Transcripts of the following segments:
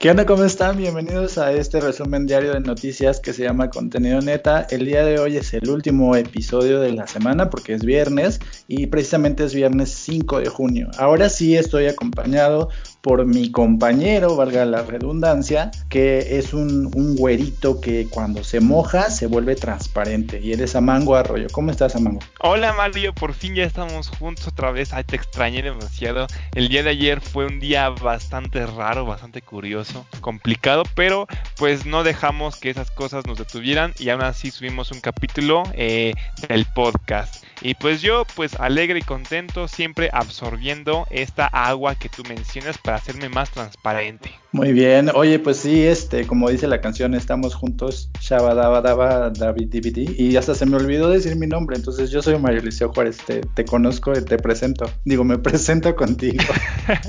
¿Qué onda? ¿Cómo están? Bienvenidos a este resumen diario de noticias que se llama Contenido Neta. El día de hoy es el último episodio de la semana porque es viernes y precisamente es viernes 5 de junio. Ahora sí estoy acompañado por mi compañero, valga la redundancia, que es un, un güerito que cuando se moja se vuelve transparente y eres Amango Arroyo. ¿Cómo estás, Amango? Hola, Mario, por fin ya estamos juntos otra vez. Ay, te extrañé demasiado. El día de ayer fue un día bastante raro, bastante curioso, complicado, pero pues no dejamos que esas cosas nos detuvieran y aún así subimos un capítulo eh, del podcast. Y pues yo, pues alegre y contento, siempre absorbiendo esta agua que tú mencionas hacerme más transparente. Muy bien, oye, pues sí, este, como dice la canción, estamos juntos, Shabadabadaba, David DVD, y hasta se me olvidó decir mi nombre, entonces yo soy Mario Liceo Juárez, te, te conozco y te presento, digo, me presento contigo.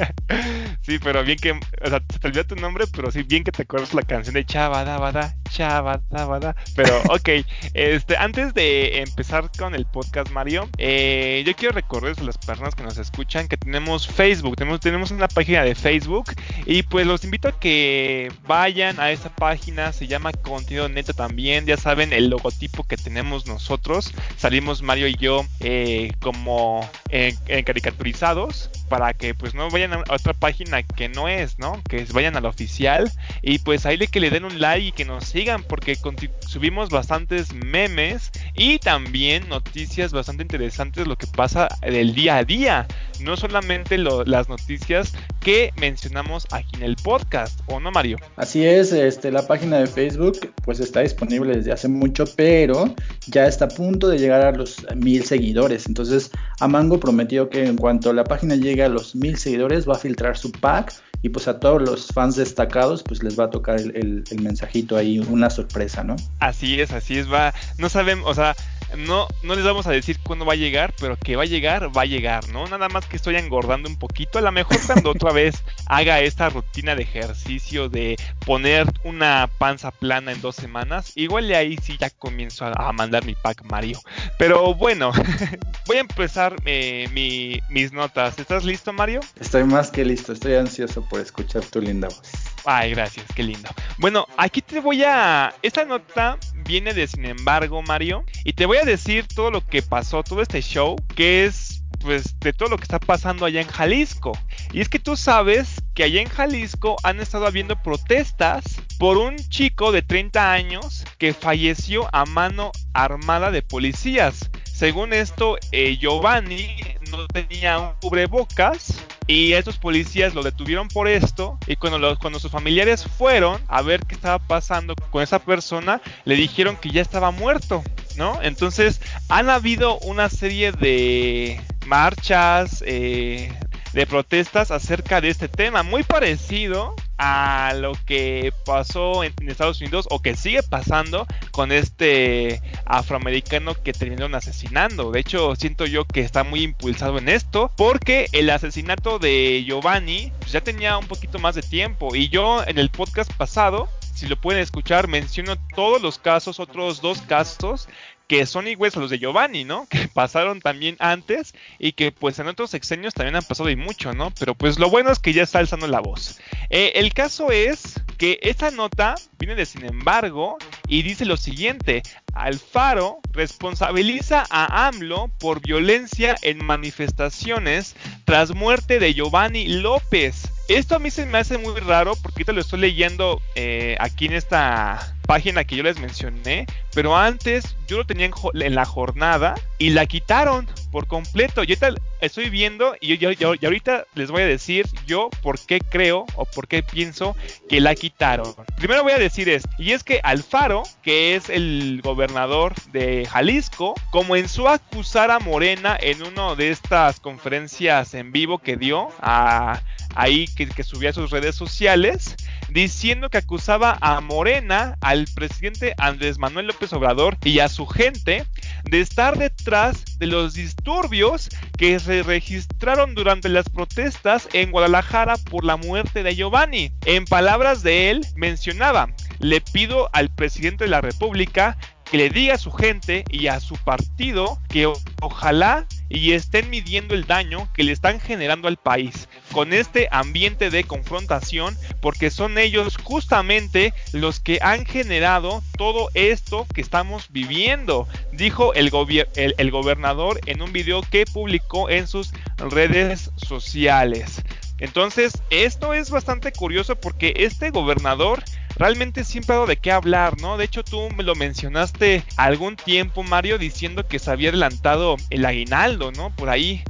sí, pero bien que, o sea, te olvidó tu nombre, pero sí, bien que te acuerdas la canción de Chabadabada, Chabadabada, pero ok, este, antes de empezar con el podcast, Mario, eh, yo quiero recordarles a las personas que nos escuchan que tenemos Facebook, tenemos, tenemos una página de Facebook, y pues los invito a que vayan a esa página, se llama Contenido Neto también, ya saben el logotipo que tenemos nosotros, salimos Mario y yo eh, como en, en caricaturizados para que pues no vayan a otra página que no es, ¿no? Que vayan a la oficial y pues ahí le que le den un like y que nos sigan porque subimos bastantes memes y también noticias bastante interesantes lo que pasa del día a día, no solamente lo, las noticias que mencionamos aquí en el podcast, ¿o no Mario? Así es, este la página de Facebook pues está disponible desde hace mucho, pero ya está a punto de llegar a los mil seguidores, entonces Amango prometió que en cuanto la página llegue a los mil seguidores va a filtrar su pack y pues a todos los fans destacados pues les va a tocar el, el, mensajito ahí, una sorpresa, ¿no? Así es, así es, va, no sabemos, o sea, no, no les vamos a decir cuándo va a llegar, pero que va a llegar, va a llegar, ¿no? Nada más que estoy engordando un poquito. A lo mejor cuando otra vez haga esta rutina de ejercicio de poner una panza plana en dos semanas, igual de ahí sí ya comienzo a, mandar mi pack Mario. Pero bueno, voy a empezar eh, mi, mis notas. ¿Estás listo, Mario? Estoy más que listo, estoy ansioso por escuchar tu linda voz. Ay, gracias, qué lindo. Bueno, aquí te voy a... Esta nota viene de Sin embargo, Mario, y te voy a decir todo lo que pasó, todo este show, que es pues de todo lo que está pasando allá en Jalisco. Y es que tú sabes que allá en Jalisco han estado habiendo protestas por un chico de 30 años que falleció a mano armada de policías. Según esto, eh, Giovanni no tenía un cubrebocas y estos policías lo detuvieron por esto y cuando, cuando sus familiares fueron a ver qué estaba pasando con esa persona, le dijeron que ya estaba muerto, ¿no? Entonces han habido una serie de marchas, eh, de protestas acerca de este tema, muy parecido a lo que pasó en, Estados Unidos o que sigue pasando con este afroamericano que terminaron asesinando. De hecho, siento yo que está muy impulsado en esto porque el asesinato de Giovanni pues, ya tenía un poquito más de tiempo y yo en el podcast pasado si lo pueden escuchar, menciono todos los casos, otros dos casos que son iguales a los de Giovanni, ¿no? Que pasaron también antes y que pues en otros sexenios también han pasado y mucho, ¿no? Pero pues lo bueno es que ya está alzando la voz. Eh, el caso es que esta nota viene de sin embargo y dice lo siguiente, Alfaro responsabiliza a AMLO por violencia en manifestaciones tras muerte de Giovanni López. Esto a mí se me hace muy raro porque ahorita lo estoy leyendo eh, aquí en esta página que yo les mencioné, pero antes yo lo tenía en, la jornada y la quitaron por completo. Yo estoy viendo y, yo, y ahorita les voy a decir yo por qué creo o por qué pienso que la quitaron. Primero voy a decir esto, y es que Alfaro, que es el gobernador de Jalisco, comenzó a acusar a Morena en una de estas conferencias en vivo que dio a ahí que, que subía a sus redes sociales diciendo que acusaba a Morena, al presidente Andrés Manuel López Obrador y a su gente de estar detrás de los disturbios que se registraron durante las protestas en Guadalajara por la muerte de Giovanni. En palabras de él, mencionaba, le pido al presidente de la República que le diga a su gente y a su partido que ojalá y estén midiendo el daño que le están generando al país con este ambiente de confrontación porque son ellos justamente los que han generado todo esto que estamos viviendo, dijo el, gobernador en un video que publicó en sus redes sociales. Entonces, esto es bastante curioso porque este gobernador realmente siempre ha dado de qué hablar, ¿no? De hecho, tú me lo mencionaste algún tiempo, Mario, diciendo que se había adelantado el aguinaldo, ¿no? Por ahí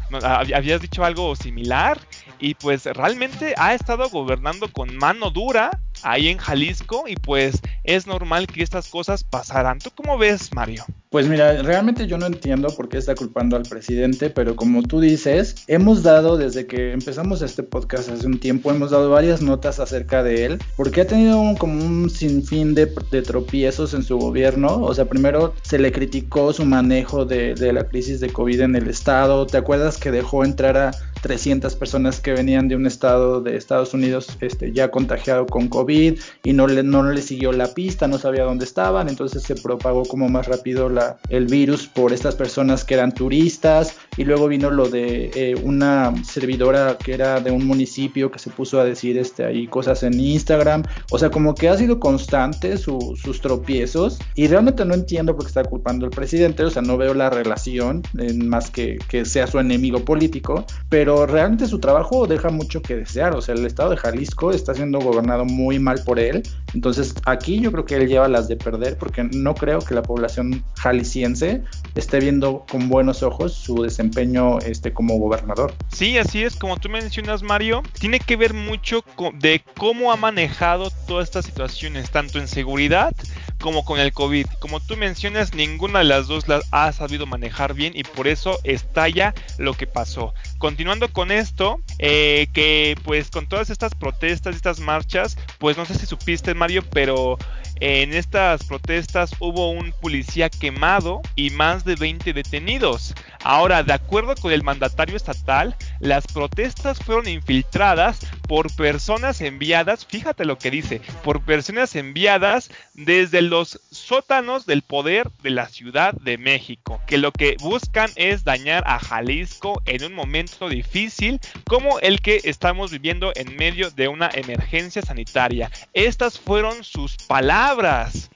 habías dicho algo similar y pues realmente ha estado gobernando con mano dura ahí en Jalisco y pues es normal que estas cosas pasaran. ¿Tú cómo ves, Mario? Pues mira, realmente yo no entiendo por qué está culpando al presidente, pero como tú dices, hemos dado desde que empezamos este podcast hace un tiempo, hemos dado varias notas acerca de él, porque ha tenido un, como un sinfín de, de, tropiezos en su gobierno. O sea, primero se le criticó su manejo de, de la crisis de COVID en el estado. ¿Te acuerdas que dejó entrar a 300 personas que venían de un estado de Estados Unidos este, ya contagiado con COVID y no le, no le siguió la pista, no sabía dónde estaban, entonces se propagó como más rápido la, el virus por estas personas que eran turistas y luego vino lo de eh, una servidora que era de un municipio que se puso a decir este, ahí cosas en Instagram, o sea, como que ha sido constante sus tropiezos y realmente no entiendo por qué está culpando al presidente, o sea, no veo la relación en más que, que sea su enemigo político, pero pero realmente su trabajo deja mucho que desear. O sea, el estado de Jalisco está siendo gobernado muy mal por él. Entonces, aquí yo creo que él lleva las de perder porque no creo que la población jalisciense esté viendo con buenos ojos su desempeño este, como gobernador. Sí, así es, como tú mencionas, Mario, tiene que ver mucho de cómo ha manejado todas estas situaciones, tanto en seguridad como con el COVID. Como tú mencionas, ninguna de las dos las ha sabido manejar bien y por eso estalla lo que pasó. Continuando con esto, eh, que pues con todas estas protestas, estas marchas, pues no sé si supiste Mario, pero en estas protestas hubo un policía quemado y más de 20 detenidos. Ahora, de acuerdo con el mandatario estatal, las protestas fueron infiltradas por personas enviadas, fíjate lo que dice, por personas enviadas desde los sótanos del poder de la Ciudad de México, que lo que buscan es dañar a Jalisco en un momento difícil como el que estamos viviendo en medio de una emergencia sanitaria. Estas fueron sus palabras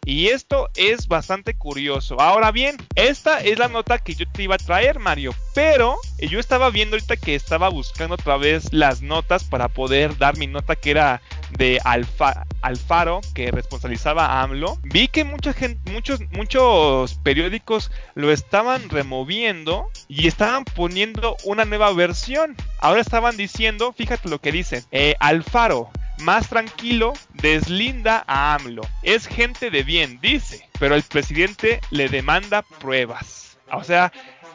y esto es bastante curioso. Ahora bien, esta es la nota que yo te iba a traer, Mario. Pero yo estaba viendo ahorita que estaba buscando otra vez las notas para poder dar mi nota que era de Alfa, Alfaro, que responsabilizaba a AMLO. Vi que mucha gente, muchos, muchos periódicos lo estaban removiendo y estaban poniendo una nueva versión. Ahora estaban diciendo, fíjate lo que dicen, eh, Alfaro más tranquilo, deslinda a AMLO. Es gente de bien, dice, pero el presidente le demanda pruebas. O sea,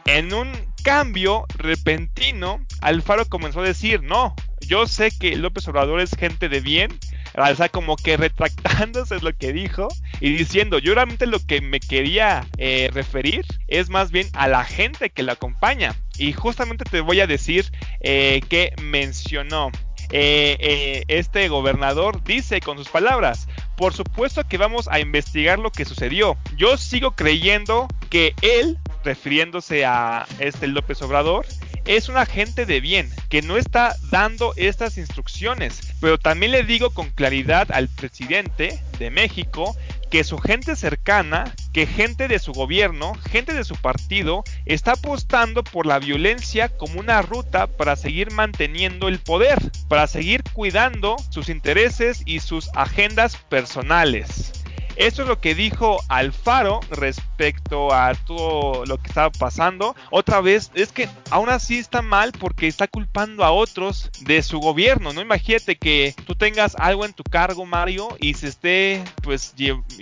en un cambio repentino, Alfaro comenzó a decir, no, yo sé que López Obrador es gente de bien, o sea, como que retractándose es lo que dijo y diciendo, yo realmente lo que me quería eh, referir es más bien a la gente que la acompaña. Y justamente te voy a decir eh, que mencionó eh, eh, este gobernador dice con sus palabras, por supuesto que vamos a investigar lo que sucedió. Yo sigo creyendo que él, refiriéndose a este López Obrador, es un agente de bien que no está dando estas instrucciones. Pero también le digo con claridad al presidente de México que su gente cercana, que gente de su gobierno, gente de su partido, está apostando por la violencia como una ruta para seguir manteniendo el poder, para seguir cuidando sus intereses y sus agendas personales. Eso es lo que dijo Alfaro respecto a todo lo que estaba pasando. Otra vez, es que aún así está mal porque está culpando a otros de su gobierno, ¿no? Imagínate que tú tengas algo en tu cargo, Mario, y se esté pues,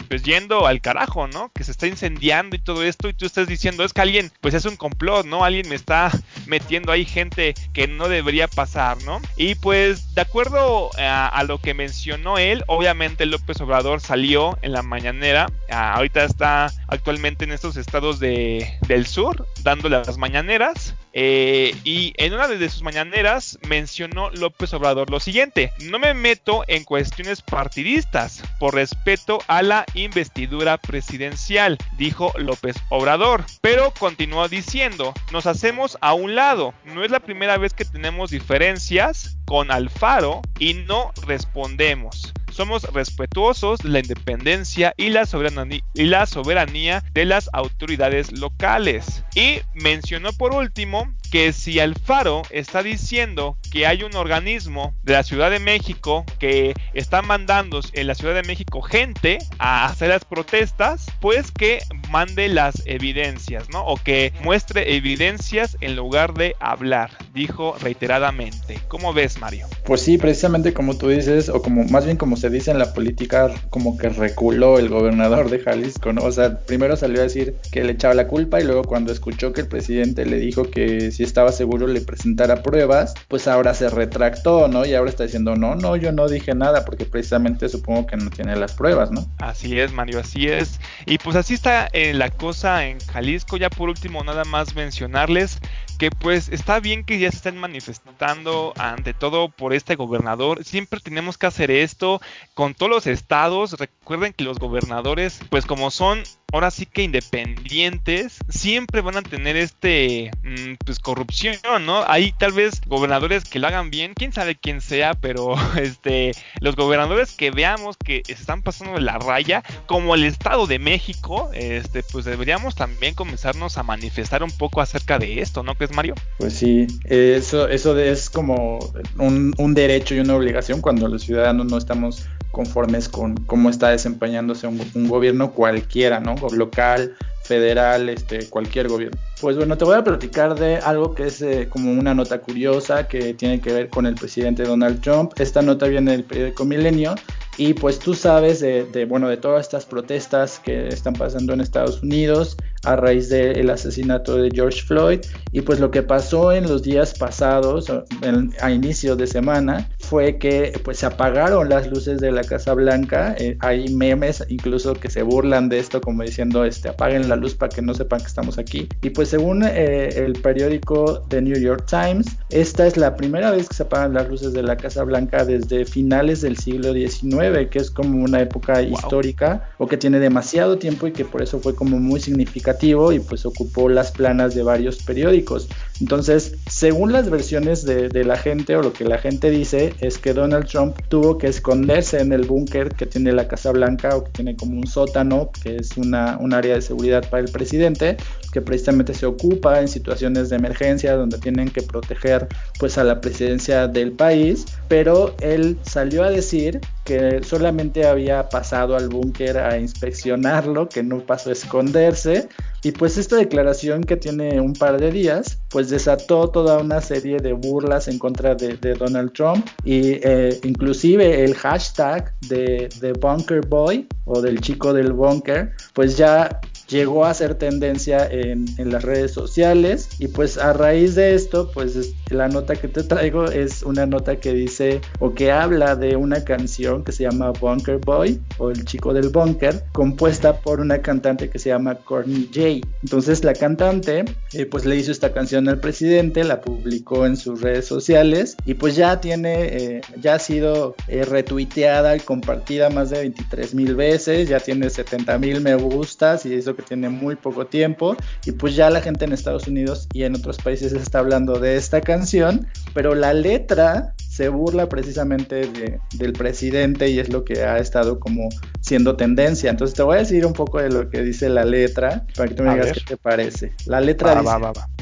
pues, yendo al carajo, ¿no? Que se está incendiando y todo esto y tú estás diciendo, es que alguien, pues es un complot, ¿no? Alguien me está metiendo ahí gente que no debería pasar, ¿no? Y pues de acuerdo a, a lo que mencionó él, obviamente López Obrador salió en la mañanera. Ah, ahorita está actualmente en estos estados de, del sur dando las mañaneras. Eh, y en una de sus mañaneras mencionó López Obrador lo siguiente, no me meto en cuestiones partidistas por respeto a la investidura presidencial, dijo López Obrador, pero continuó diciendo, nos hacemos a un lado, no es la primera vez que tenemos diferencias con Alfaro y no respondemos somos respetuosos de la independencia y la, y la soberanía de las autoridades locales. Y mencionó por último que si Alfaro está diciendo que hay un organismo de la Ciudad de México que está mandando en la Ciudad de México gente a hacer las protestas, pues que mande las evidencias, ¿no? O que muestre evidencias en lugar de hablar, dijo reiteradamente. ¿Cómo ves, Mario? Pues sí, precisamente como tú dices, o como más bien como se dice en la política, como que reculó el gobernador de Jalisco, ¿no? O sea, primero salió a decir que le echaba la culpa y luego cuando escuchó que el presidente le dijo que si estaba seguro le presentara pruebas, pues ahora se retractó, ¿no? Y ahora está diciendo, no, no, yo no dije nada, porque precisamente supongo que no tiene las pruebas, ¿no? Así es, Mario, así es. Y pues así está eh, la cosa en Jalisco. Ya por último, nada más mencionarles que pues está bien que ya se estén manifestando ante todo por este gobernador. Siempre tenemos que hacer esto con todos los estados. Recuerden que los gobernadores, pues como son ahora sí que independientes siempre van a tener este mm, pues corrupción, ¿no? Hay tal vez gobernadores que lo hagan bien, quién sabe quién sea, pero este los gobernadores que veamos que están pasando de la raya, como el Estado de México, este pues deberíamos también comenzarnos a manifestar un poco acerca de esto, ¿no Mario? Pues sí, eso eso es como un, un derecho y una obligación cuando los ciudadanos no estamos conformes con cómo está desempeñándose un, gobierno cualquiera, ¿no? Local, federal, este, cualquier gobierno. Pues bueno, te voy a platicar de algo que es eh, como una nota curiosa que tiene que ver con el presidente Donald Trump. Esta nota viene del periódico Milenio y pues tú sabes de, de, bueno, de todas estas protestas que están pasando en Estados Unidos a raíz del asesinato de George Floyd. Y pues lo que pasó en los días pasados, a inicio de semana, fue que pues se apagaron las luces de la Casa Blanca. Eh, hay memes incluso que se burlan de esto como diciendo este apaguen la luz para que no sepan que estamos aquí. Y pues según eh, el periódico The New York Times, esta es la primera vez que se apagan las luces de la Casa Blanca desde finales del siglo XIX, que es como una época histórica o que tiene demasiado tiempo y que por eso fue como muy significativo y pues ocupó las planas de varios periódicos. Entonces, según las versiones de, de la gente o lo que la gente dice, es que Donald Trump tuvo que esconderse en el búnker que tiene la Casa Blanca o que tiene como un sótano, que es una, un área de seguridad para el presidente, que precisamente se ocupa en situaciones de emergencia donde tienen que proteger pues a la presidencia del país, pero él salió a decir que solamente había pasado al búnker a inspeccionarlo, que no pasó a esconderse y pues esta declaración que tiene un par de días, pues desató toda una serie de burlas en contra de, Donald Trump y eh, inclusive el hashtag de, de Bunker Boy o del chico del bunker, pues ya llegó a ser tendencia en, en, las redes sociales. Y pues a raíz de esto pues la nota que te traigo es una nota que dice o que habla de una canción que se llama Bunker Boy o el chico del bunker compuesta por una cantante que se llama Courtney J. Entonces la cantante eh, pues le hizo esta canción al presidente la publicó en sus redes sociales y pues ya tiene eh, ya ha sido eh, retuiteada y compartida más de 23 mil veces ya tiene 70 mil me gustas y eso que tiene muy poco tiempo. Y pues ya la gente en Estados Unidos y en otros países está hablando de esta canción, pero la letra se burla precisamente de, del presidente y es lo que ha estado como siendo tendencia. Entonces te voy a decir un poco de lo que dice la letra para que tú me digas qué te parece. La letra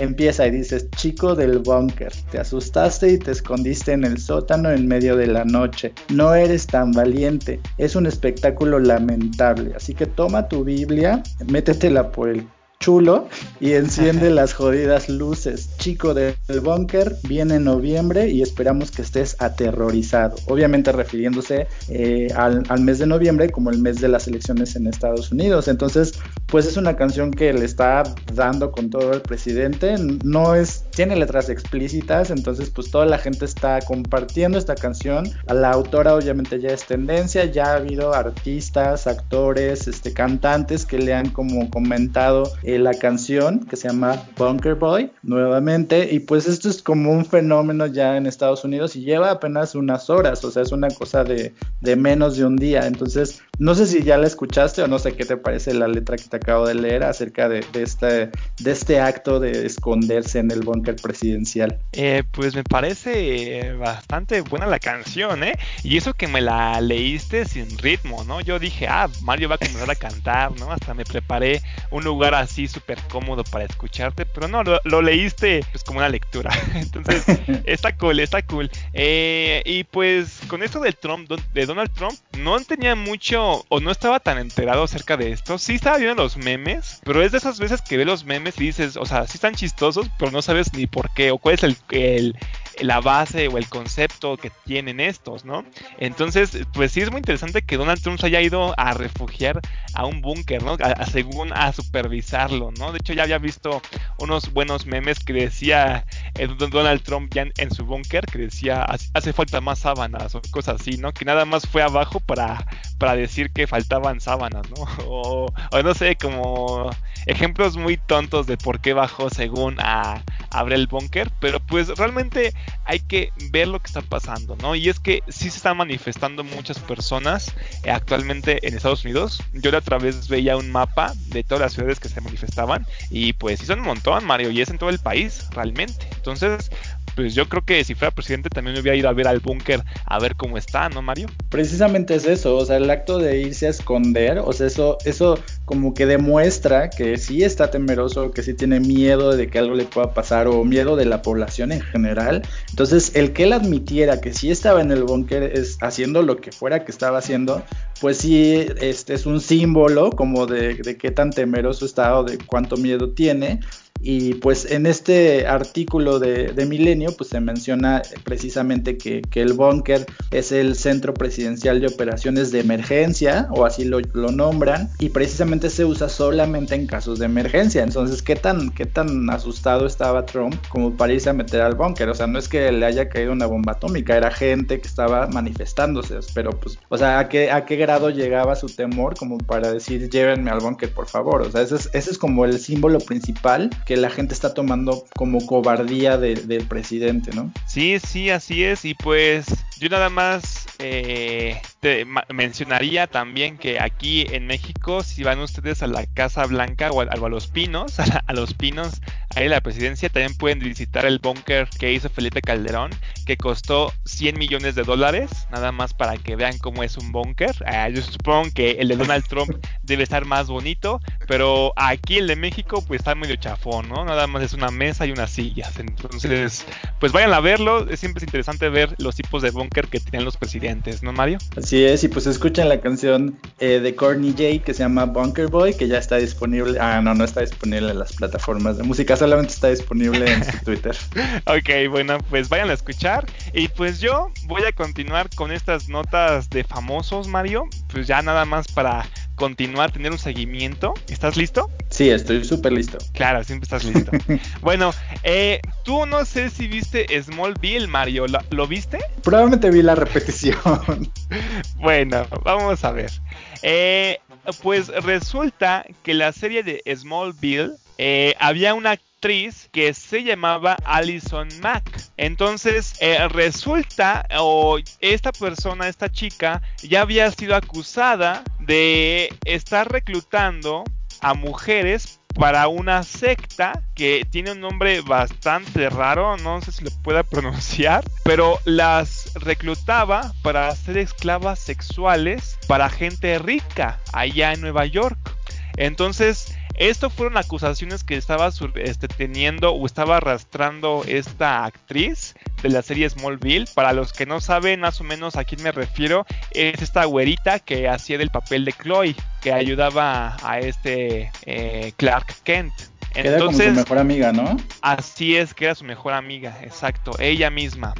empieza y dices, chico del búnker, te asustaste y te escondiste en el sótano en medio de la noche. No eres tan valiente, es un espectáculo lamentable. Así que toma tu Biblia, métetela por el chulo y enciende las jodidas luces. Chico del búnker, viene en noviembre y esperamos que estés aterrorizado. Obviamente refiriéndose eh, al, mes de noviembre como el mes de las elecciones en Estados Unidos. Entonces, pues es una canción que le está dando con todo el presidente. No es, tiene letras explícitas, entonces pues toda la gente está compartiendo esta canción. A la autora obviamente ya es tendencia, ya ha habido artistas, actores, este, cantantes que le han como comentado la canción que se llama Bunker Boy nuevamente Y pues esto es como un fenómeno ya en Estados Unidos y lleva apenas unas horas, o sea, es una cosa de, de menos de un día. Entonces, no sé si ya la escuchaste o no sé qué te parece la letra que te acabo de leer acerca de, este, de este acto de esconderse en el búnker presidencial. Eh, pues me parece bastante buena la canción, ¿eh? Y eso que me la leíste sin ritmo, ¿no? Yo dije, ah, Mario va a comenzar a cantar, ¿no? Hasta me preparé un lugar así súper cómodo para escucharte, pero no, lo, leíste pues como una lectura. Entonces, está cool, está cool. Eh, y pues con esto del Trump, de Donald Trump, no tenía mucho o no estaba tan enterado acerca de esto. Sí estaba viendo los memes, pero es de esas veces que ve los memes y dices, o sea, sí están chistosos, pero no sabes ni por qué o cuál es el, el la base o el concepto que tienen estos, ¿no? Entonces, pues sí es muy interesante que Donald Trump se haya ido a refugiar a un búnker, ¿no? Según a supervisarlo, ¿no? De hecho, ya había visto unos buenos memes que decía eh, Donald Trump ya en, su búnker, que decía hace falta más sábanas o cosas así, ¿no? Que nada más fue abajo para, para decir que faltaban sábanas, ¿no? O, o no sé, como ejemplos muy tontos de por qué bajó según a, abre el búnker, pero pues realmente hay que ver lo que está pasando, ¿no? Y es que sí se están manifestando muchas personas eh, actualmente en Estados Unidos. Yo la otra vez veía un mapa de todas las ciudades que se manifestaban y pues sí son un montón, Mario, y es en todo el país realmente. Entonces, pues yo creo que si fuera presidente también me hubiera ido a ver al búnker a ver cómo está, ¿no, Mario? Precisamente es eso, o sea, el acto de irse a esconder, o sea, eso, eso como que demuestra que sí está temeroso, que sí tiene miedo de que algo le pueda pasar o miedo de la población en general. Entonces, el que él admitiera que sí estaba en el búnker haciendo lo que fuera que estaba haciendo, pues sí, este es un símbolo como de qué tan temeroso está o de cuánto miedo tiene. Y pues en este artículo de, Milenio pues se menciona precisamente que, el búnker es el centro presidencial de operaciones de emergencia o así lo, nombran y precisamente se usa solamente en casos de emergencia. Entonces, ¿qué tan, ¿qué tan asustado estaba Trump como para irse a meter al búnker? O sea, no es que le haya caído una bomba atómica, era gente que estaba manifestándose, pero pues, o sea, ¿a qué, a qué grado llegaba su temor como para decir llévenme al búnker por favor? O sea, ese es, ese es como el símbolo principal que la gente está tomando como cobardía del presidente, ¿no? Sí, sí, así es. Y pues yo nada más eh, te mencionaría también que aquí en México, si van ustedes a la Casa Blanca o a, los Pinos, a, los Pinos, ahí en la presidencia, también pueden visitar el búnker que hizo Felipe Calderón, que costó 100 millones de dólares, nada más para que vean cómo es un búnker. Ah, yo supongo que el de Donald Trump debe estar más bonito, pero aquí el de México pues está medio chafón, ¿no? Nada más es una mesa y unas sillas. Entonces, pues vayan a verlo, es siempre es interesante ver los tipos de búnker que tienen los presidentes, ¿no, Mario? Así es, y pues escuchen la canción eh, de Courtney J que se llama Bunker Boy, que ya está disponible. Ah, no, no está disponible en las plataformas de música, solamente está disponible en su Twitter. ok, bueno, pues vayan a escuchar. Y pues yo voy a continuar con estas notas de famosos, Mario. Pues ya nada más para continuar, tener un seguimiento. ¿Estás listo? Sí, estoy súper listo. Claro, siempre estás listo. bueno, eh, tú no sé si viste Smallville, Mario. ¿Lo, viste? Probablemente vi la repetición. bueno, vamos a ver. Eh, pues resulta que la serie de Smallville eh, había una actriz que se llamaba Alison Mack. Entonces eh, resulta, o esta persona, esta chica, ya había sido acusada de estar reclutando a mujeres para una secta que tiene un nombre bastante raro, no sé si lo pueda pronunciar, pero las reclutaba para ser esclavas sexuales para gente rica allá en Nueva York. Entonces, esto fueron acusaciones que estaba este, teniendo o estaba arrastrando esta actriz de la serie Smallville. Para los que no saben más o menos a quién me refiero, es esta güerita que hacía del papel de Chloe, que ayudaba a este eh, Clark Kent. Entonces, era como su mejor amiga, ¿no? Así es, que era su mejor amiga, exacto, ella misma.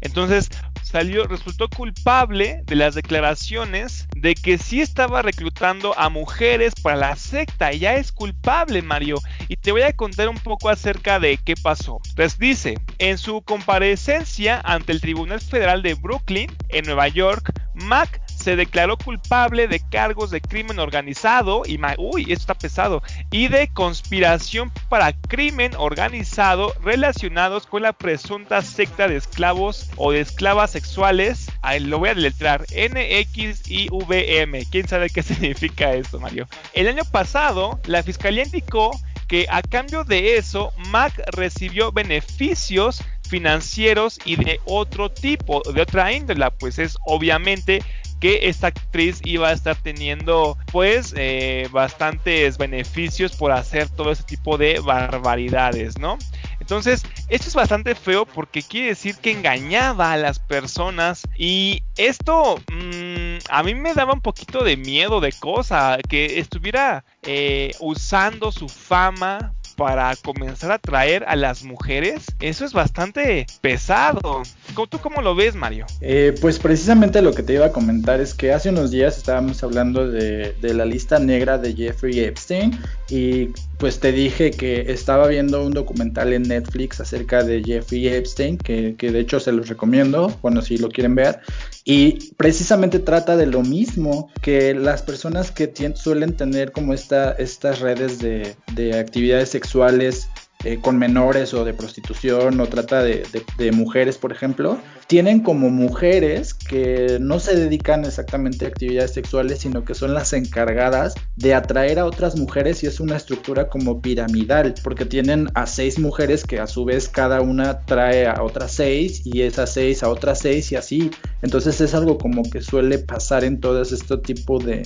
Entonces, salió, resultó culpable de las declaraciones de que sí estaba reclutando a mujeres para la secta. Ya es culpable, Mario. Y te voy a contar un poco acerca de qué pasó. Pues dice, en su comparecencia ante el Tribunal Federal de Brooklyn, en Nueva York, Mac se declaró culpable de cargos de crimen organizado y uy, esto está pesado y de conspiración para crimen organizado relacionados con la presunta secta de esclavos o de esclavas sexuales. Lo voy a deletrar. NXIVM. ¿Quién sabe qué significa esto, Mario? El año pasado, la fiscalía indicó que a cambio de eso, Mac recibió beneficios financieros y de otro tipo, de otra índole, pues es obviamente que esta actriz iba a estar teniendo pues eh, bastantes beneficios por hacer todo ese tipo de barbaridades, ¿no? Entonces, esto es bastante feo porque quiere decir que engañaba a las personas y esto mmm, a mí me daba un poquito de miedo de cosa, que estuviera eh, usando su fama para comenzar a atraer a las mujeres, eso es bastante pesado. ¿Tú cómo lo ves, Mario? Eh, pues precisamente lo que te iba a comentar es que hace unos días estábamos hablando de, de la lista negra de Jeffrey Epstein y pues te dije que estaba viendo un documental en Netflix acerca de Jeffrey Epstein, que, de hecho se los recomiendo, bueno, si lo quieren ver, y precisamente trata de lo mismo, que las personas que suelen tener como esta, estas redes de, de actividades sexuales eh, con menores o de prostitución o trata de, mujeres, por ejemplo, tienen como mujeres que no se dedican exactamente a actividades sexuales, sino que son las encargadas de atraer a otras mujeres y es una estructura como piramidal, porque tienen a seis mujeres que a su vez cada una trae a otras seis y esas seis a otras seis y así. Entonces es algo como que suele pasar en todo este tipo de,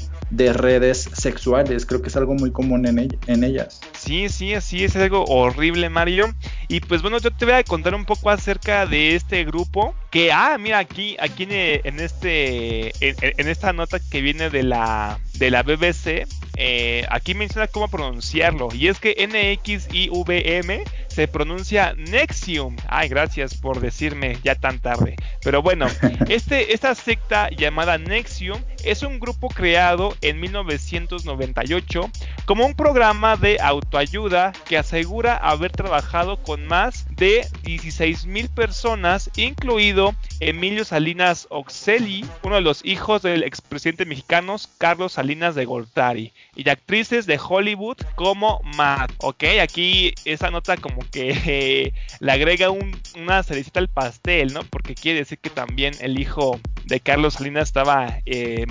redes sexuales. Creo que es algo muy común en, en ellas. Sí, sí, así es algo horrible Mario. Y pues bueno, yo te voy a contar un poco acerca de este grupo. Que, ah, mira, aquí, aquí en, este, en, esta nota que viene de la, de la BBC, eh, aquí menciona cómo pronunciarlo. Y es que NXIVM se pronuncia Nexium. Ay, gracias por decirme ya tan tarde. Pero bueno, este, esta secta llamada Nexium es un grupo creado en 1998 como un programa de autoayuda que asegura haber trabajado con más de 16 mil personas, incluido Emilio Salinas Oxeli, uno de los hijos del expresidente mexicano Carlos Salinas de Gortari, y actrices de Hollywood como Matt. Ok, aquí esa nota como que le agrega una cerecita al pastel, ¿no? Porque quiere decir que también el hijo de Carlos Salinas estaba eh,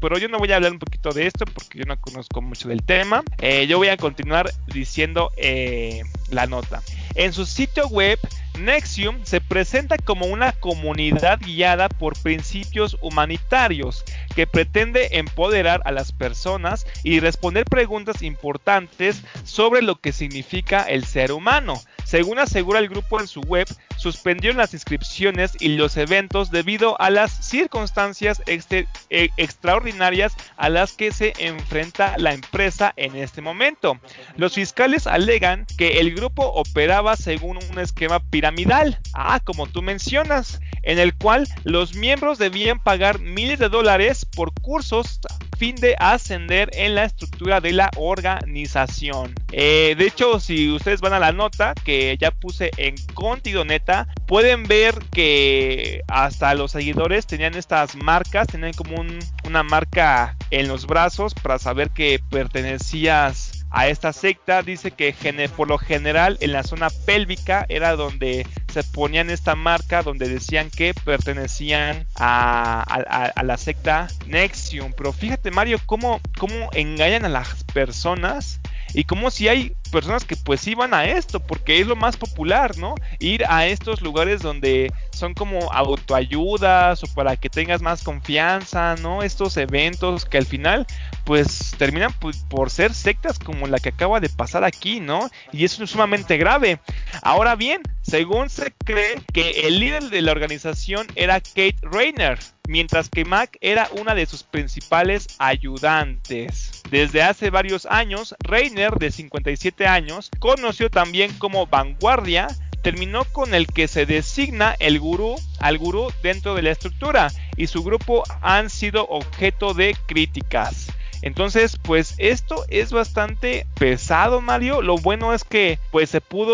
Pero yo no voy a hablar un poquito de esto porque yo no conozco mucho del tema. Eh, yo voy a continuar diciendo eh, la nota. En su sitio web Nexium se presenta como una comunidad guiada por principios humanitarios que pretende empoderar a las personas y responder preguntas importantes sobre lo que significa el ser humano. Según asegura el grupo en su web, suspendieron las inscripciones y los eventos debido a las circunstancias e, extraordinarias a las que se enfrenta la empresa en este momento. Los fiscales alegan que el grupo operaba según un esquema piramidal, ah, como tú mencionas, en el cual los miembros debían pagar miles de dólares por cursos a fin de ascender en la estructura de la organización. Eh, de hecho, si ustedes van a la nota que ya puse en Neta, pueden ver que hasta los seguidores tenían estas marcas, tenían como una marca en los brazos para saber que pertenecías a esta secta. Dice que por lo general en la zona pélvica era donde se ponían esta marca, donde decían que pertenecían a, la secta Nexium. Pero fíjate Mario, cómo, cómo engañan a las personas y como si hay personas que pues iban a esto porque es lo más popular, ¿no? Ir a estos lugares donde son como autoayudas o para que tengas más confianza, ¿no? Estos eventos que al final pues terminan por ser sectas como la que acaba de pasar aquí, ¿no? Y es sumamente grave. Ahora bien, según se cree que el líder de la organización era Kate Rayner, mientras que Mac era una de sus principales ayudantes. Desde hace varios años, Reiner, de 57 años, conocido también como Vanguardia, terminó con el que se designa el gurú al gurú dentro de la estructura y su grupo han sido objeto de críticas. Entonces, pues esto es bastante pesado, Mario. Lo bueno es que pues se pudo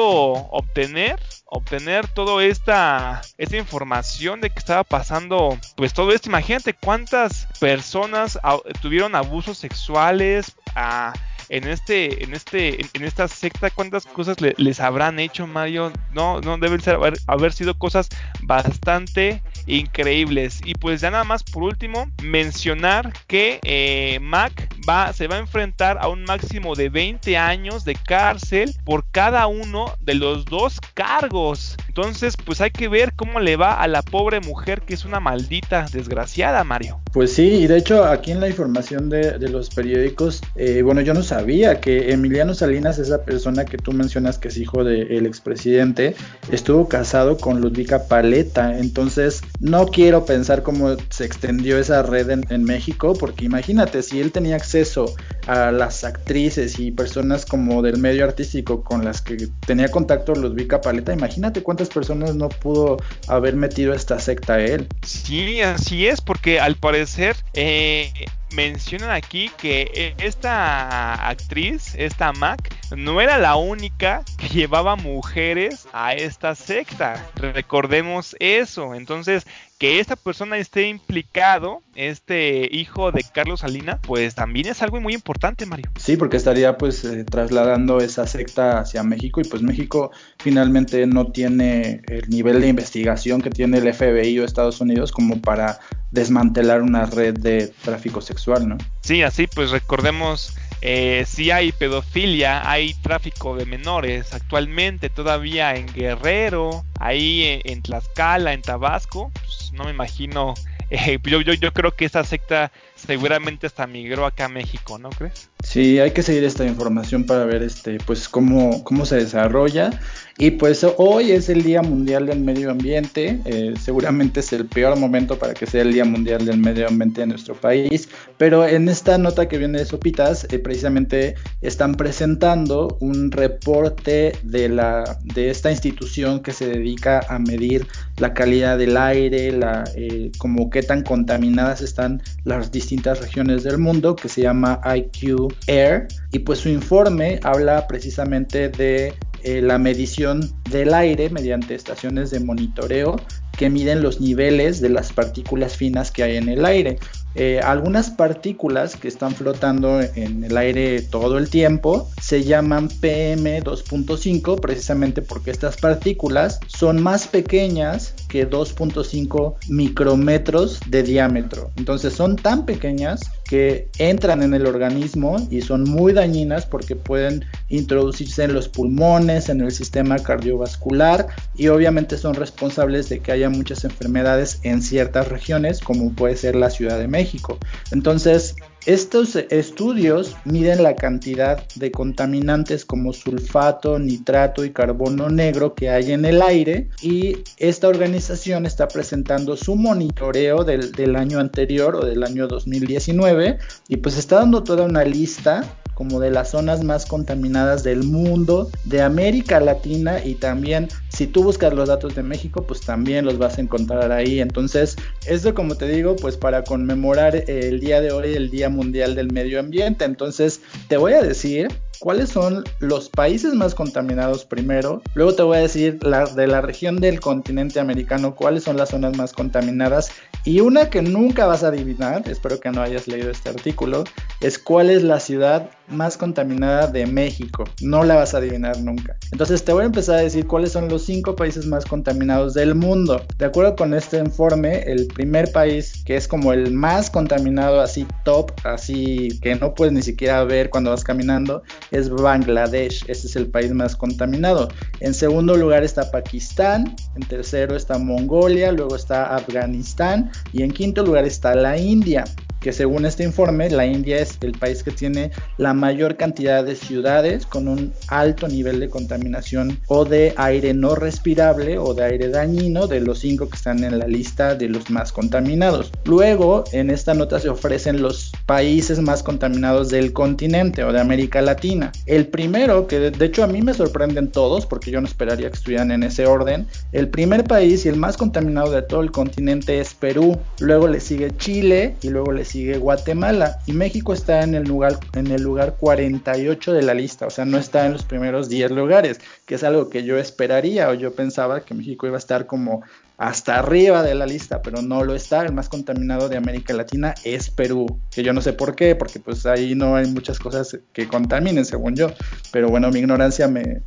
obtener obtener toda esta, esta información de que estaba pasando, pues todo esto, imagínate cuántas personas tuvieron abusos sexuales, a en este, en este, en, esta secta, cuántas cosas les habrán hecho, Mario. No, no deben ser haber, haber sido cosas bastante increíbles. Y pues ya nada más por último, mencionar que eh, Mac va, se va a enfrentar a un máximo de 20 años de cárcel por cada uno de los dos cargos. Entonces, pues hay que ver cómo le va a la pobre mujer que es una maldita desgraciada, Mario. Pues sí, y de hecho aquí en la información de, los periódicos, eh, bueno, yo no sabía que Emiliano Salinas, esa persona que tú mencionas que es hijo del expresidente, estuvo casado con Ludvika Paleta. Entonces, no quiero pensar cómo se extendió esa red en, México, porque imagínate, si él tenía acceso a las actrices y personas como del medio artístico con las que tenía contacto Ludvika Paleta, imagínate cuántas personas no pudo haber metido esta secta a él. Sí, así es, porque al parecer eh, mencionan aquí que esta actriz, esta Mac, no era la única que llevaba mujeres a esta secta. Recordemos eso. Entonces, que esta persona esté implicado, este hijo de Carlos Salina, pues también es algo muy importante, Mario. Sí, porque estaría pues eh, trasladando esa secta hacia México y pues México finalmente no tiene el nivel de investigación que tiene el FBI o Estados Unidos como para desmantelar una red de tráfico sexual, ¿no? Sí, así pues recordemos eh, si hay pedofilia, hay tráfico de menores actualmente todavía en Guerrero, ahí en, Tlaxcala, en Tabasco, pues no me imagino, eh, yo, yo, yo creo que esa secta seguramente hasta migró acá a México, ¿no crees? Sí, hay que seguir esta información para ver este, pues cómo, cómo se desarrolla. Y pues hoy es el Día Mundial del Medio Ambiente. Eh, seguramente es el peor momento para que sea el Día Mundial del Medio Ambiente en nuestro país. Pero en esta nota que viene de Sopitas, eh, precisamente están presentando un reporte de la de esta institución que se dedica a medir la calidad del aire, la eh, como qué tan contaminadas están las distintas regiones del mundo que se llama IQ Air y pues su informe habla precisamente de eh, la medición del aire mediante estaciones de monitoreo que miden los niveles de las partículas finas que hay en el aire. Eh, algunas partículas que están flotando en el aire todo el tiempo se llaman PM2.5 precisamente porque estas partículas son más pequeñas que 2.5 micrómetros de diámetro. Entonces son tan pequeñas que entran en el organismo y son muy dañinas porque pueden introducirse en los pulmones, en el sistema cardiovascular y obviamente son responsables de que haya muchas enfermedades en ciertas regiones como puede ser la Ciudad de México. Entonces, estos estudios miden la cantidad de contaminantes como sulfato, nitrato y carbono negro que hay en el aire y esta organización está presentando su monitoreo del, año anterior o del año 2019 y pues está dando toda una lista como de las zonas más contaminadas del mundo, de América Latina y también si tú buscas los datos de México, pues también los vas a encontrar ahí. Entonces, esto como te digo, pues para conmemorar el día de hoy, el Día Mundial del Medio Ambiente. Entonces, te voy a decir cuáles son los países más contaminados primero. Luego te voy a decir la, de la región del continente americano cuáles son las zonas más contaminadas. Y una que nunca vas a adivinar, espero que no hayas leído este artículo, es cuál es la ciudad más contaminada de México. No la vas a adivinar nunca. Entonces te voy a empezar a decir cuáles son los cinco países más contaminados del mundo. De acuerdo con este informe, el primer país que es como el más contaminado, así top, así que no puedes ni siquiera ver cuando vas caminando, es Bangladesh. Ese es el país más contaminado. En segundo lugar está Pakistán. En tercero está Mongolia. Luego está Afganistán. Y en quinto lugar está la India que según este informe la India es el país que tiene la mayor cantidad de ciudades con un alto nivel de contaminación o de aire no respirable o de aire dañino de los cinco que están en la lista de los más contaminados. Luego en esta nota se ofrecen los países más contaminados del continente o de América Latina. El primero, que de, hecho a mí me sorprenden todos, porque yo no esperaría que estuvieran en ese orden, el primer país y el más contaminado de todo el continente es Perú, luego le sigue Chile y luego le sigue Guatemala y México está en el lugar, en el lugar 48 de la lista, o sea, no está en los primeros 10 lugares, que es algo que yo esperaría o yo pensaba que México iba a estar como hasta arriba de la lista, pero no lo está. El más contaminado de América Latina es Perú, que yo no sé por qué, porque pues ahí no hay muchas cosas que contaminen, según yo. Pero bueno, mi ignorancia me,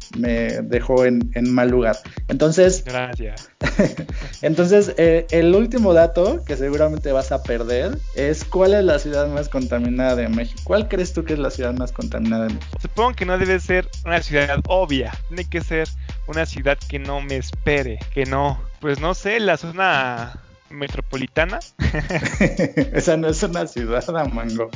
dejó en, mal lugar. Entonces, gracias. entonces, eh, el último dato que seguramente vas a perder es cuál es la ciudad más contaminada de México. ¿Cuál crees tú que es la ciudad más contaminada de México? Supongo que no debe ser una ciudad obvia, tiene que ser una ciudad que no me espere, que no, pues no sé, la zona metropolitana. Esa no es una ciudad, Mango.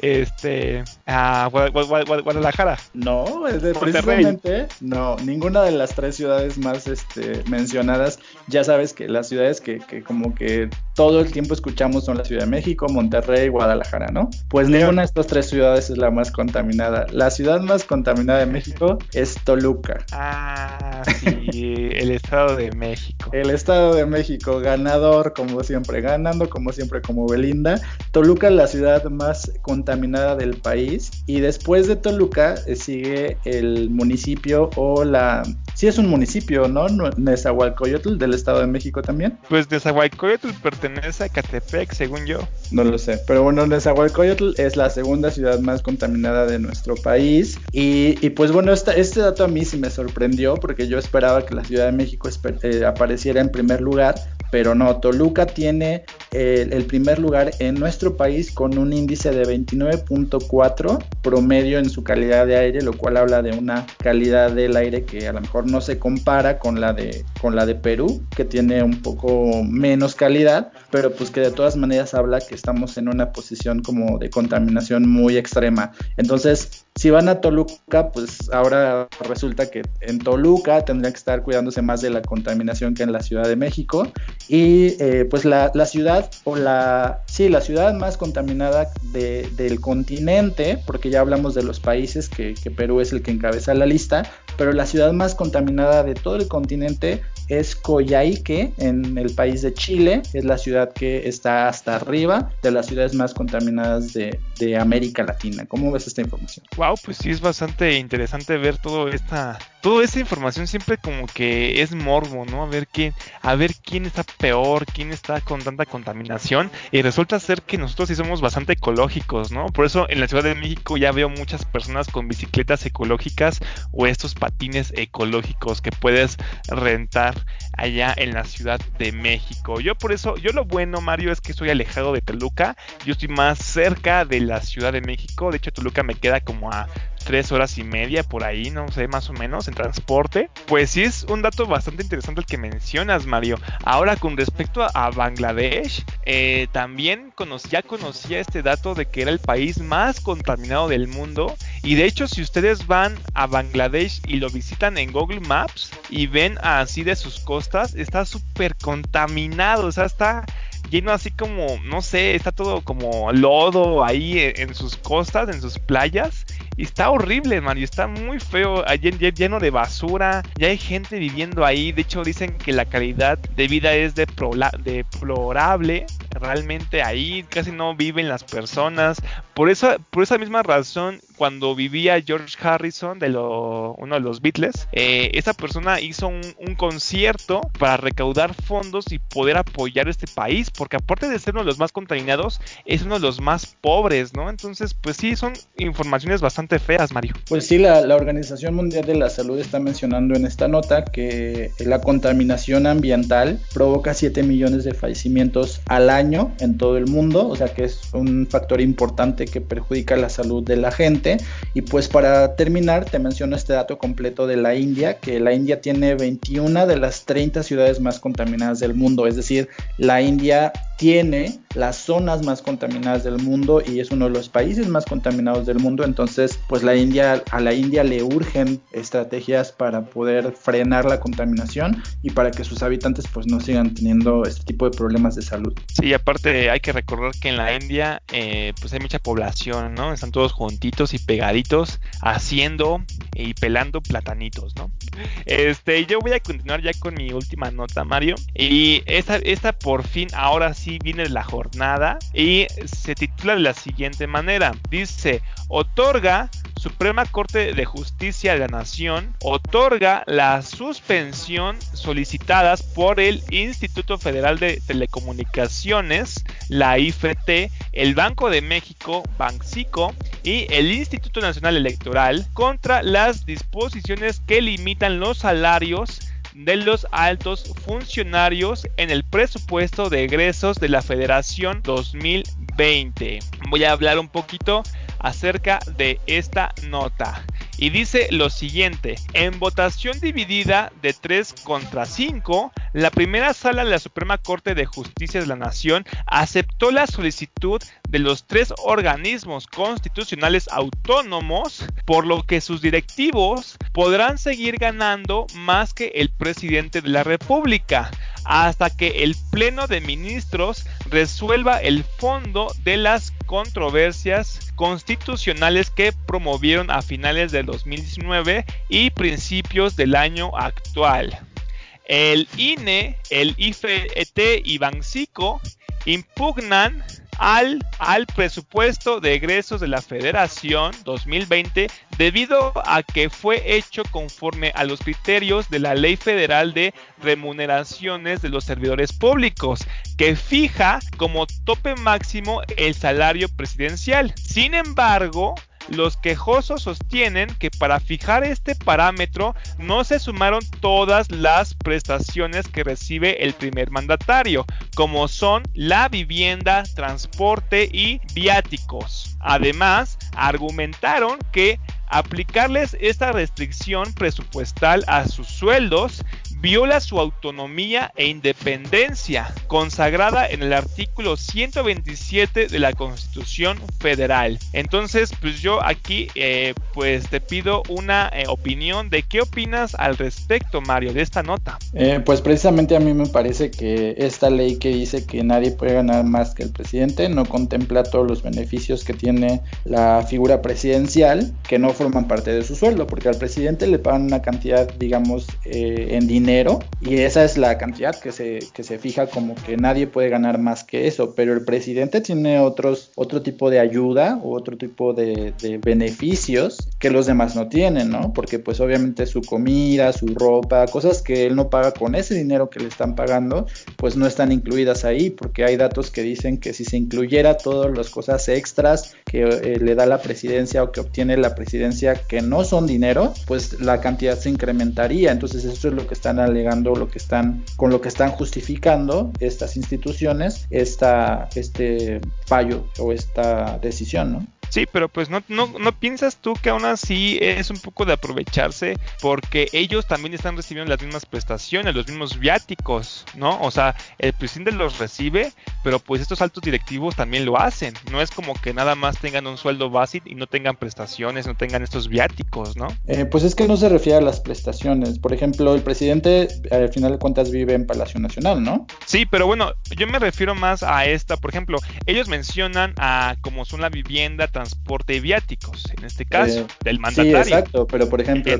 Este, a Guadalajara. No, es de, precisamente, no, ninguna de las tres ciudades más este, mencionadas, ya sabes que las ciudades que, que, como que todo el tiempo escuchamos son la Ciudad de México, Monterrey, Guadalajara, ¿no? Pues ninguna de estas tres ciudades es la más contaminada. La ciudad más contaminada de México es Toluca. Ah, sí, el Estado de México. El Estado de México, ganado como siempre, ganando como siempre como Belinda. Toluca es la ciudad más contaminada del país y después de Toluca eh, sigue el municipio o la... Sí es un municipio, ¿no? Nezahualcóyotl del Estado de México también. Pues Nezahualcóyotl pertenece a Catepec, según yo. No lo sé, pero bueno, Nezahualcóyotl es la segunda ciudad más contaminada de nuestro país y, pues bueno, este dato a mí sí me sorprendió porque yo esperaba que la Ciudad de México eh, apareciera en primer lugar, pero no, Toluca tiene el primer lugar en nuestro país con un índice de 29.4 promedio en su calidad de aire, lo cual habla de una calidad del aire que a lo mejor no se compara con la de, con la de Perú, que tiene un poco menos calidad, pero pues que de todas maneras habla que estamos en una posición como de contaminación muy extrema. Entonces, si van a Toluca, pues ahora resulta que en Toluca tendrían que estar cuidándose más de la contaminación que en la Ciudad de México. Y eh, pues la, ciudad, o la, sí, la ciudad más contaminada del continente, porque ya hablamos de los países, que Perú es el que encabeza la lista, pero la ciudad más contaminada de todo el continente es Coyhaique, en el país de Chile. Es la ciudad que está hasta arriba de las ciudades más contaminadas de, América Latina. ¿Cómo ves esta información? Wow, pues sí es bastante interesante ver todo esta toda esa información siempre como que es morbo, ¿no? A ver quién, a ver quién está peor, quién está con tanta contaminación. Y resulta ser que nosotros sí somos bastante ecológicos, ¿no? Por eso en la Ciudad de México ya veo muchas personas con bicicletas ecológicas o estos patines ecológicos que puedes rentar allá en la Ciudad de México. Yo por eso, yo lo bueno, Mario, es que estoy alejado de Toluca. Yo estoy más cerca de la Ciudad de México. De hecho, Toluca me queda como a tres horas y media por ahí, no sé, más o menos, en transporte. Pues sí es un dato bastante interesante el que mencionas, Mario. Ahora, con respecto a, Bangladesh, eh, también ya conocía este dato de que era el país más contaminado del mundo. Y de hecho, si ustedes van a Bangladesh y lo visitan en Google Maps y ven así de sus costas, está súper contaminado, o sea, está lleno así como, no sé, está todo como lodo ahí en, sus costas, en sus playas. Y está horrible, man, y está muy feo, lleno de basura, ya hay gente viviendo ahí, de hecho dicen que la calidad de vida es deplorable, realmente ahí casi no viven las personas. Por esa, por esa misma razón, cuando vivía George Harrison, de uno de los Beatles, eh, esa persona hizo un, concierto para recaudar fondos y poder apoyar este país, porque aparte de ser uno de los más contaminados, es uno de los más pobres, ¿no? Entonces, pues sí, son informaciones bastante feas, Mario. Pues sí, la, Organización Mundial de la Salud está mencionando en esta nota que la contaminación ambiental provoca 7 millones de fallecimientos al año en todo el mundo, o sea que es un factor importante que perjudica la salud de la gente. Y pues para terminar, te menciono este dato completo de la India, que la India tiene 21 de las 30 ciudades más contaminadas del mundo, es decir, la India tiene las zonas más contaminadas del mundo y es uno de los países más contaminados del mundo. Entonces, pues la India, a la India le urgen estrategias para poder frenar la contaminación y para que sus habitantes pues no sigan teniendo este tipo de problemas de salud. Sí, aparte hay que recordar que en la India eh, pues hay mucha población, ¿no? Están todos juntitos y pegaditos haciendo y pelando platanitos, ¿no? Este, yo voy a continuar ya con mi última nota, Mario. Y esta, esta por fin, ahora sí viene la jornada y se titula de la siguiente manera. Dice, otorga Suprema Corte de Justicia de la Nación otorga la suspensión solicitadas por el Instituto Federal de Telecomunicaciones, la IFT, el Banco de México, Banxico y el Instituto Nacional Electoral contra las disposiciones que limitan los salarios de los altos funcionarios en el presupuesto de egresos de la Federación 2020. Voy a hablar un poquito acerca de esta nota. Y dice lo siguiente, en votación dividida de 3 contra 5, la primera sala de la Suprema Corte de Justicia de la Nación aceptó la solicitud de los tres organismos constitucionales autónomos, por lo que sus directivos podrán seguir ganando más que el presidente de la República, hasta que el Pleno de Ministros resuelva el fondo de las controversias constitucionales que promovieron a finales del 2019 y principios del año actual. El INE, el IFET y Bancico impugnan al, al presupuesto de egresos de la Federación 2020 debido a que fue hecho conforme a los criterios de la Ley Federal de Remuneraciones de los Servidores Públicos, que fija como tope máximo el salario presidencial. Sin embargo, los quejosos sostienen que para fijar este parámetro no se sumaron todas las prestaciones que recibe el primer mandatario, como son la vivienda, transporte y viáticos. Además, argumentaron que aplicarles esta restricción presupuestal a sus sueldos viola su autonomía e independencia, consagrada en el artículo 127 de la Constitución Federal. Entonces, pues yo aquí, eh, pues te pido una eh, opinión de qué opinas al respecto, Mario, de esta nota. Eh, pues precisamente a mí me parece que esta ley que dice que nadie puede ganar más que el presidente no contempla todos los beneficios que tiene la figura presidencial que no forman parte de su sueldo, porque al presidente le pagan una cantidad, digamos, en dinero y esa es la cantidad que se, que se fija como que nadie puede ganar más que eso, pero el presidente tiene otros, otro tipo de ayuda o otro tipo de, beneficios que los demás no tienen, ¿no? Porque pues obviamente su comida, su ropa, cosas que él no paga con ese dinero que le están pagando, pues no están incluidas ahí, porque hay datos que dicen que si se incluyera todas las cosas extras que eh, le da la presidencia o que obtiene la presidencia que no son dinero, pues la cantidad se incrementaría. Entonces eso es lo que están alegando, lo que están, con lo que están justificando estas instituciones esta, este fallo o esta decisión, ¿no? Sí, pero pues no, no, no piensas tú que aún así es un poco de aprovecharse porque ellos también están recibiendo las mismas prestaciones, los mismos viáticos, ¿no? O sea, el presidente los recibe, pero pues estos altos directivos también lo hacen. No es como que nada más tengan un sueldo básico y no tengan prestaciones, no tengan estos viáticos, ¿no? Eh, pues es que no se refiere a las prestaciones. Por ejemplo, el presidente al final de cuentas vive en Palacio Nacional, ¿no? Sí, pero bueno, yo me refiero más a esta. Por ejemplo, ellos mencionan a como son la vivienda, transporte viáticos, en este caso, eh, del mandatario. Sí, exacto, pero por ejemplo, el,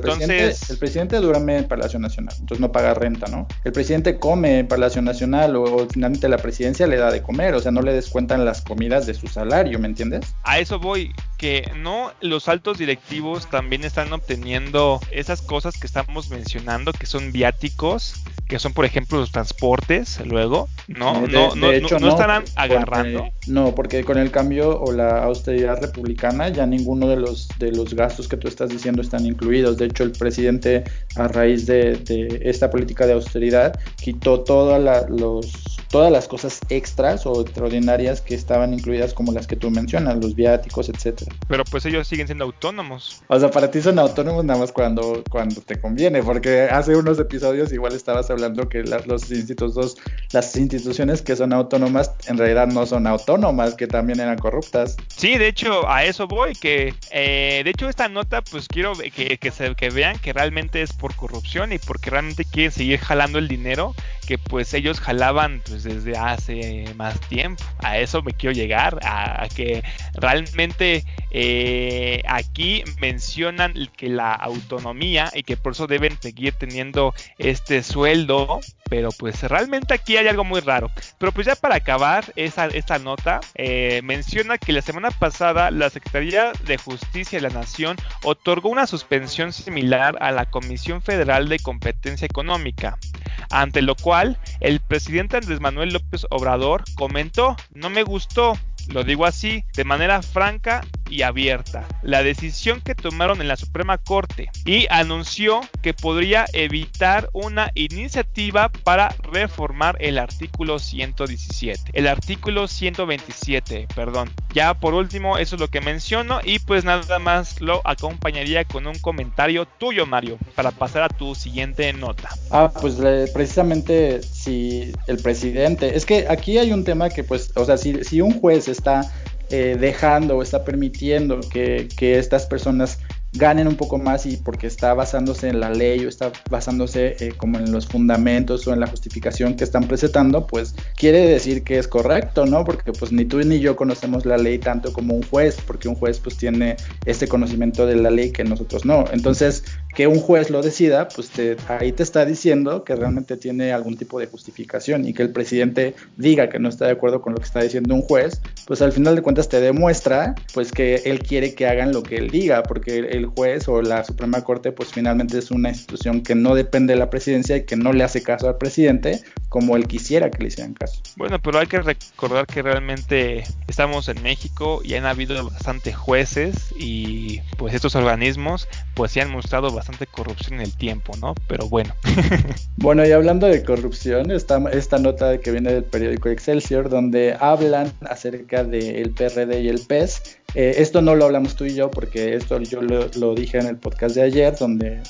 presidente, duerme en Palacio Nacional, entonces no paga renta, ¿no? El presidente come en Palacio Nacional o, finalmente la presidencia le da de comer, o sea, no le descuentan las comidas de su salario, ¿me entiendes? A eso voy, que no los altos directivos también están obteniendo esas cosas que estamos mencionando, que son viáticos, que son por ejemplo los transportes, luego, ¿no? no, no, no, estarán agarrando. no, porque con el cambio o la austeridad republicana ya ninguno de los, de los gastos que tú estás diciendo están incluidos. De hecho, el presidente a raíz de, esta política de austeridad quitó todos los todas las cosas extras o extraordinarias que estaban incluidas como las que tú mencionas, los viáticos, etcétera. Pero pues ellos siguen siendo autónomos. O sea, para ti son autónomos nada más cuando, cuando te conviene, porque hace unos episodios igual estabas hablando que los institutos, las instituciones que son autónomas en realidad no son autónomas, que también eran corruptas. Sí, de hecho a eso voy, que eh, de hecho esta nota pues quiero que, que, se, que vean que realmente es por corrupción y porque realmente quieren seguir jalando el dinero que pues ellos jalaban pues desde hace más tiempo. A eso me quiero llegar, a, que realmente eh, aquí mencionan que la autonomía y que por eso deben seguir teniendo este sueldo, pero pues realmente aquí hay algo muy raro. Pero pues ya para acabar esa, esta nota, eh, menciona que la semana pasada la Secretaría de Justicia de la Nación otorgó una suspensión similar a la Comisión Federal de Competencia Económica, ante lo cual el presidente Andrés Manuel López Obrador comentó, no me gustó, lo digo así, de manera franca y abierta, la decisión que tomaron en la Suprema Corte y anunció que podría evitar una iniciativa para reformar el artículo 117, el artículo 127, perdón. Ya por último, eso es lo que menciono y pues nada más lo acompañaría con un comentario tuyo, Mario, para pasar a tu siguiente nota. Ah, pues precisamente si el presidente, es que aquí hay un tema que pues, o sea, si, si un juez está eh, dejando o está permitiendo que, que estas personas ganen un poco más y porque está basándose en la ley o está basándose eh, como en los fundamentos o en la justificación que están presentando, pues quiere decir que es correcto, ¿no? Porque pues ni tú ni yo conocemos la ley tanto como un juez, porque un juez pues tiene este conocimiento de la ley que nosotros no. Entonces, que un juez lo decida, pues ahí te está diciendo que realmente tiene algún tipo de justificación y que el presidente diga que no está de acuerdo con lo que está diciendo un juez, pues al final de cuentas te demuestra pues que él quiere que hagan lo que él diga, porque el juez o la Suprema Corte pues finalmente es una institución que no depende de la presidencia y que no le hace caso al presidente como él quisiera que le hicieran caso. Bueno, pero hay que recordar que realmente estamos en México y han habido bastante jueces y pues estos organismos pues se han mostrado bastante corrupción en el tiempo, ¿no? Pero bueno. bueno, y hablando de corrupción, esta, esta nota que viene del periódico Excelsior donde hablan acerca del PRD y el PES eh, esto no lo hablamos tú y yo porque esto yo lo, dije en el podcast de ayer donde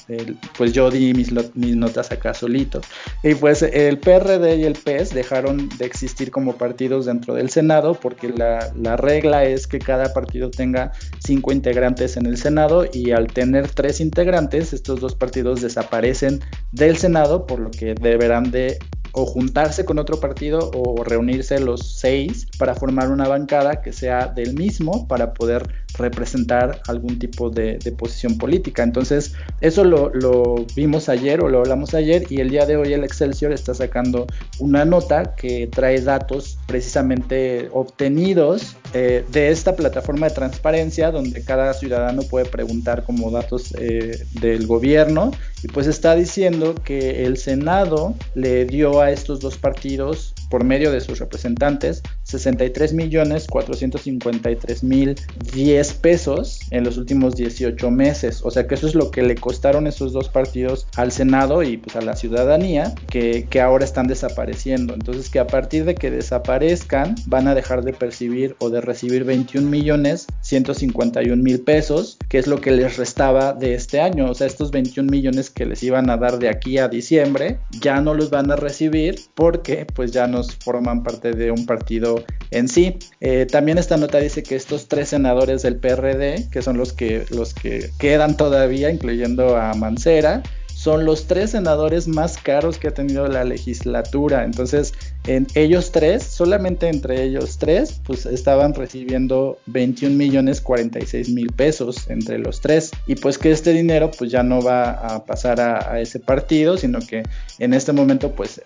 pues yo di mis, mis, notas acá solito. Y pues el PRD y el PES dejaron de existir como partidos dentro del Senado porque la, la regla es que cada partido tenga cinco integrantes en el Senado y al tener tres integrantes estos dos partidos desaparecen del Senado por lo que deberán de o juntarse con otro partido o reunirse los seis para formar una bancada que sea del mismo para poder representar algún tipo de, posición política. Entonces, eso lo, vimos ayer o lo hablamos ayer y el día de hoy el Excelsior está sacando una nota que trae datos precisamente obtenidos eh, de esta plataforma de transparencia donde cada ciudadano puede preguntar como datos eh, del gobierno y pues está diciendo que el Senado le dio a estos dos partidos por medio de sus representantes 63 millones 453 mil 10 pesos en los últimos 18 meses. O sea que eso es lo que le costaron esos dos partidos al Senado y pues a la ciudadanía que, ahora están desapareciendo. Entonces que a partir de que desaparezcan van a dejar de percibir o de recibir 21 millones 151 mil pesos, que es lo que les restaba de este año. O sea, estos 21 millones que les iban a dar de aquí a diciembre ya no los van a recibir porque pues ya no forman parte de un partido en sí. Eh, también esta nota dice que estos tres senadores del PRD, que son los que, los que quedan todavía, incluyendo a Mancera, son los tres senadores más caros que ha tenido la legislatura. Entonces, en ellos tres, solamente entre ellos tres, pues estaban recibiendo 21 millones 46 mil pesos entre los tres. Y pues que este dinero pues ya no va a pasar a, ese partido, sino que en este momento pues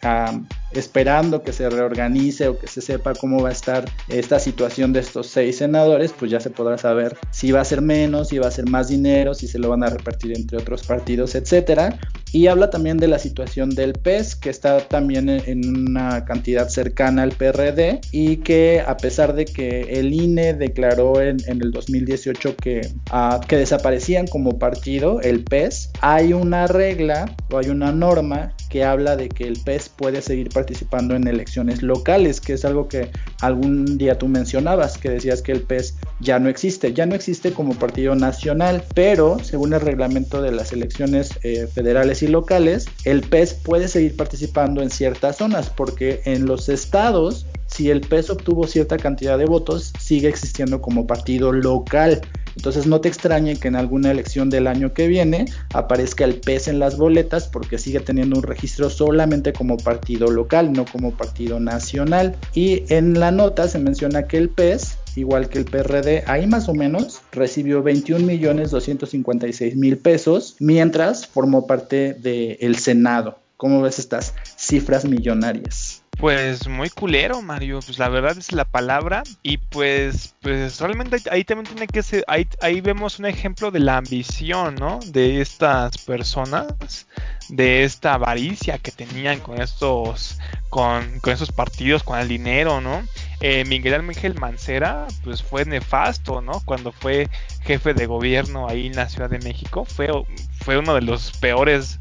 esperando que se reorganice o que se sepa cómo va a estar esta situación de estos seis senadores, pues ya se podrá saber si va a ser menos, si va a ser más dinero, si se lo van a repartir entre otros partidos, etcétera. Y habla también de la situación del PES, que está también en una cantidad cercana al PRD y que a pesar de que el INE declaró en, el 2018 que, ah, que desaparecían como partido, el PES, hay una regla o hay una norma que habla de que el PES puede seguir participando en elecciones locales, que es algo que algún día tú mencionabas, que decías que el PES ya no existe, ya no existe como partido nacional, pero según el reglamento de las elecciones eh, federales y locales, el PES puede seguir participando en ciertas zonas, porque en los estados si el PES obtuvo cierta cantidad de votos, sigue existiendo como partido local. Entonces no te extrañe que en alguna elección del año que viene aparezca el PES en las boletas porque sigue teniendo un registro solamente como partido local, no como partido nacional. Y en la nota se menciona que el PES igual que el PRD, ahí más o menos recibió 21 millones 256 mil pesos, mientras formó parte del Senado. ¿Cómo ves estas cifras millonarias? Pues muy culero, Mario. Pues la verdad es la palabra. Y pues, pues realmente ahí también tiene que ser. Ahí, ahí vemos un ejemplo de la ambición, ¿no? De estas personas. De esta avaricia que tenían con estos. Con, con esos partidos, con el dinero, ¿no? Eh, Miguel Ángel Mancera, pues fue nefasto, ¿no? Cuando fue jefe de gobierno ahí en la Ciudad de México. Fue, fue uno de los peores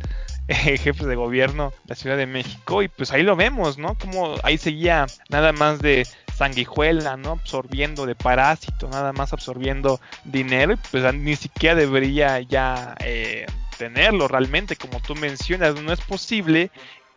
jefes de gobierno de la Ciudad de México y pues ahí lo vemos, ¿no? Como ahí seguía nada más de sanguijuela, ¿no? Absorbiendo de parásito, nada más absorbiendo dinero y pues ni siquiera debería ya eh, tenerlo realmente, como tú mencionas, no es posible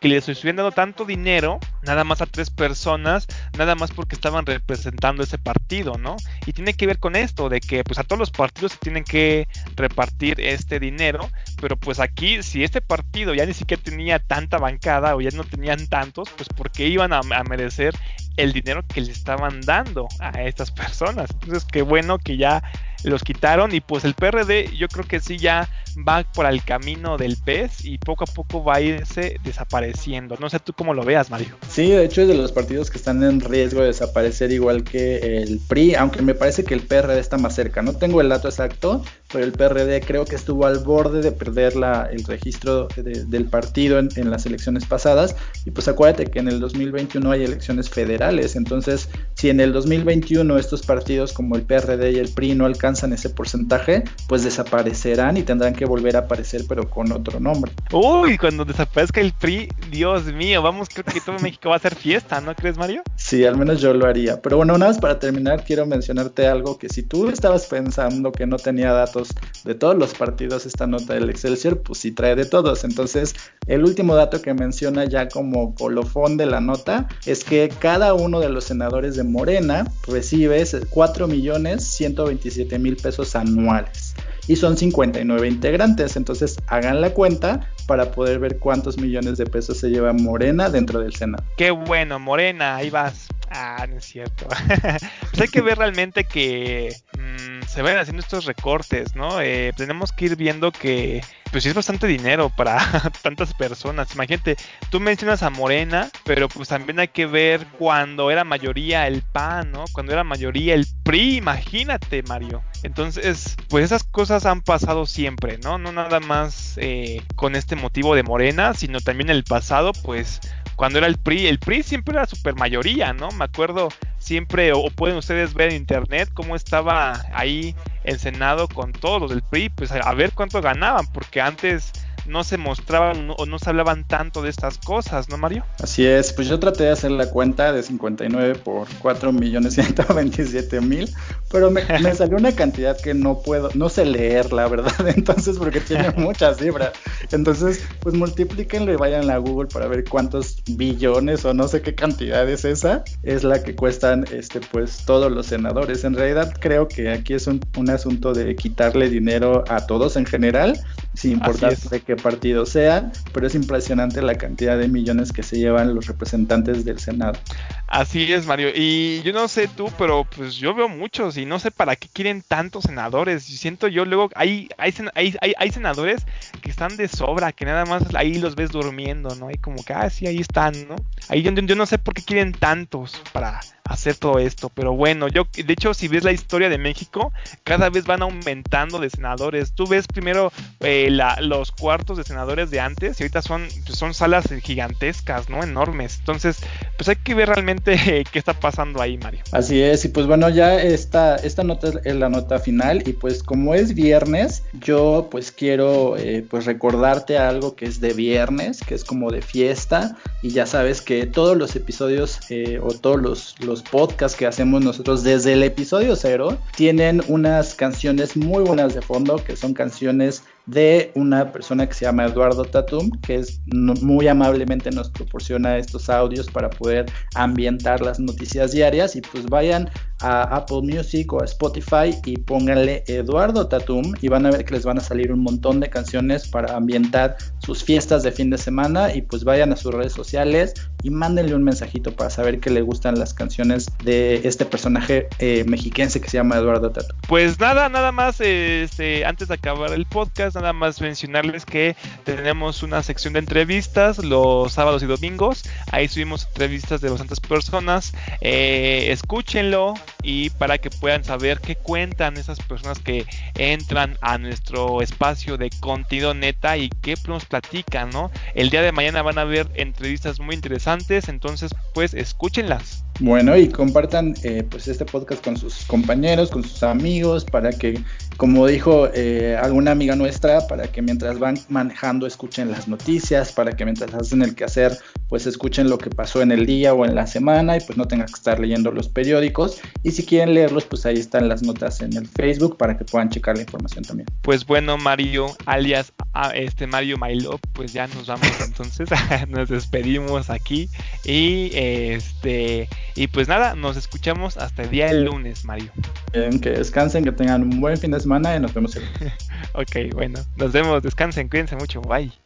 que les estuvieran dando tanto dinero nada más a tres personas, nada más porque estaban representando ese partido, ¿no? Y tiene que ver con esto, de que pues a todos los partidos se tienen que repartir este dinero, pero pues aquí si este partido ya ni siquiera tenía tanta bancada o ya no tenían tantos, pues porque iban a, a merecer el dinero que le estaban dando a estas personas. Entonces qué bueno que ya los quitaron y pues el PRD yo creo que sí ya va por el camino del pez y poco a poco va a irse desapareciendo. No sé tú cómo lo veas, Mario. Sí, de hecho es de los partidos que están en riesgo de desaparecer igual que el PRI, aunque me parece que el PRD está más cerca. No tengo el dato exacto, pero el PRD creo que estuvo al borde de perder la, el registro del partido en, en, las elecciones pasadas. Y pues acuérdate que en el 2021 hay elecciones federales. Entonces, si en el 2021 estos partidos como el PRD y el PRI no alcanzan ese porcentaje, pues desaparecerán y tendrán que volver a aparecer pero con otro nombre. Uy, cuando desaparezca el PRI, Dios mío, vamos, creo que todo México va a ser fiesta, ¿no crees, Mario? Sí, al menos yo lo haría. Pero bueno, una vez para terminar, quiero mencionarte algo que si tú estabas pensando que no tenía datos de todos los partidos esta nota del Excelsior, pues sí trae de todos. Entonces, el último dato que menciona ya como colofón de la nota es que cada uno de los senadores de Morena recibe 4 millones 127 mil pesos anuales y son 59 integrantes. Entonces hagan la cuenta para poder ver cuántos millones de pesos se lleva Morena dentro del Senado. Qué bueno, Morena, ahí vas. Ah, no es cierto. pues hay que ver realmente que mmm, se vayan haciendo estos recortes, ¿no? Eh, tenemos que ir viendo que pues sí es bastante dinero para tantas personas. Imagínate, tú mencionas a Morena, pero pues también hay que ver cuando era mayoría el PAN, ¿no? Cuando era mayoría el PRI, imagínate, Mario. Entonces, pues esas cosas han pasado siempre, ¿no? No nada más eh, con este motivo de Morena, sino también en el pasado, pues cuando era el PRI, el PRI siempre era super mayoría, ¿no? Me acuerdo siempre, o pueden ustedes ver en internet cómo estaba ahí el Senado con todos los del PRI, pues a ver cuánto ganaban, porque antes no se mostraban o no se hablaban tanto de estas cosas, ¿no, Mario? Así es, pues yo traté de hacer la cuenta de 59 por 4 millones 127 mil, pero me, me, salió una cantidad que no puedo, no sé leer, la verdad, entonces, porque tiene muchas cifras. Entonces, pues multiplíquenlo y vayan a Google para ver cuántos billones o no sé qué cantidad es esa, es la que cuestan, este, pues todos los senadores. En realidad, creo que aquí es un, un asunto de quitarle dinero a todos en general, sin importar de qué partido sean, pero es impresionante la cantidad de millones que se llevan los representantes del Senado. Así es, Mario. Y yo no sé tú, pero pues yo veo muchos y no sé para qué quieren tantos senadores. Siento yo luego, hay, hay, hay, hay, senadores que están de sobra, que nada más ahí los ves durmiendo, ¿no? Y como que, ah, sí, ahí están, ¿no? Ahí yo, yo no sé por qué quieren tantos para hacer todo esto. Pero bueno, yo, de hecho, si ves la historia de México, cada vez van aumentando de senadores. Tú ves primero eh, los cuartos de senadores de antes y ahorita son, pues, son salas gigantescas, ¿no? Enormes. Entonces, pues hay que ver realmente qué está pasando ahí, Mario. Así es, y pues bueno, ya esta, esta nota es la nota final y pues como es viernes, yo pues quiero eh, pues recordarte algo que es de viernes, que es como de fiesta y ya sabes que todos los episodios eh, o todos los podcasts que hacemos nosotros desde el episodio cero tienen unas canciones muy buenas de fondo, que son canciones de una persona que se llama Eduardo Tatum, que es muy amablemente nos proporciona estos audios para poder ambientar las noticias diarias. Y pues vayan a Apple Music o a Spotify y pónganle Eduardo Tatum y van a ver que les van a salir un montón de canciones para ambientar sus fiestas de fin de semana. Y pues vayan a sus redes sociales y mándenle un mensajito para saber que le gustan las canciones de este personaje eh, mexiquense que se llama Eduardo Tatum. Pues nada, nada más este, antes de acabar el podcast, nada más mencionarles que tenemos una sección de entrevistas los sábados y domingos, ahí subimos entrevistas de bastantes personas, eh, escúchenlo, y para que puedan saber qué cuentan esas personas que entran a nuestro espacio de contenido neta y qué nos platican, ¿no? El día de mañana van a ver entrevistas muy interesantes, entonces pues escúchenlas. Bueno, y compartan eh, pues este podcast con sus compañeros, con sus amigos, para que, como dijo eh, alguna amiga nuestra, para que mientras van manejando escuchen las noticias, para que mientras hacen el quehacer, pues escuchen lo que pasó en el día o en la semana y pues no tengan que estar leyendo los periódicos. Y si quieren leerlos, pues ahí están las notas en el Facebook para que puedan checar la información también. Pues bueno, Mario, alias este Mario Mailo, pues ya nos vamos entonces, nos despedimos aquí y este y pues nada, nos escuchamos hasta el día del lunes, Mario. Bien, que descansen, que tengan un buen fin de semana y nos vemos ok, bueno, nos vemos, descansen, cuídense mucho, bye.